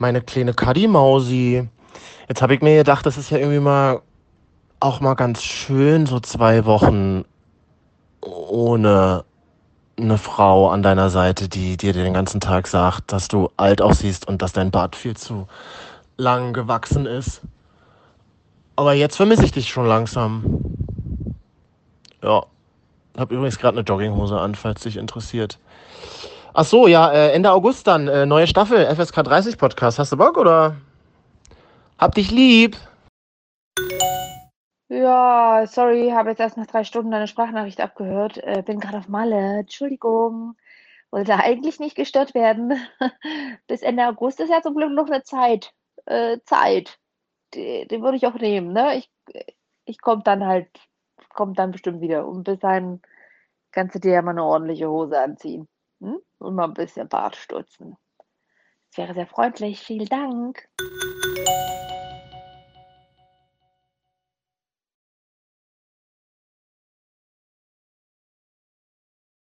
meine kleine Kadimausi. Jetzt habe ich mir gedacht, das ist ja irgendwie mal auch mal ganz schön, so zwei Wochen ohne eine Frau an deiner Seite, die dir den ganzen Tag sagt, dass du alt aussiehst und dass dein Bart viel zu lang gewachsen ist. Aber jetzt vermisse ich dich schon langsam. Ja. Hab übrigens gerade eine Jogginghose an, falls dich interessiert. Ach so, ja, äh, Ende August dann, äh, neue Staffel, FSK 30 Podcast. Hast du Bock oder? Hab dich lieb. Ja, sorry, habe jetzt erst nach drei Stunden deine Sprachnachricht abgehört. Äh, bin gerade auf Malle. Entschuldigung. Wollte eigentlich nicht gestört werden. Bis Ende August ist ja zum Glück noch eine Zeit. Äh, Zeit. Die, die würde ich auch nehmen, ne? Ich, ich komme dann halt, komme dann bestimmt wieder. Und bis dahin kannst du dir ja mal eine ordentliche Hose anziehen. Hm? Und mal ein bisschen Bart stutzen. Das wäre sehr freundlich. Vielen Dank.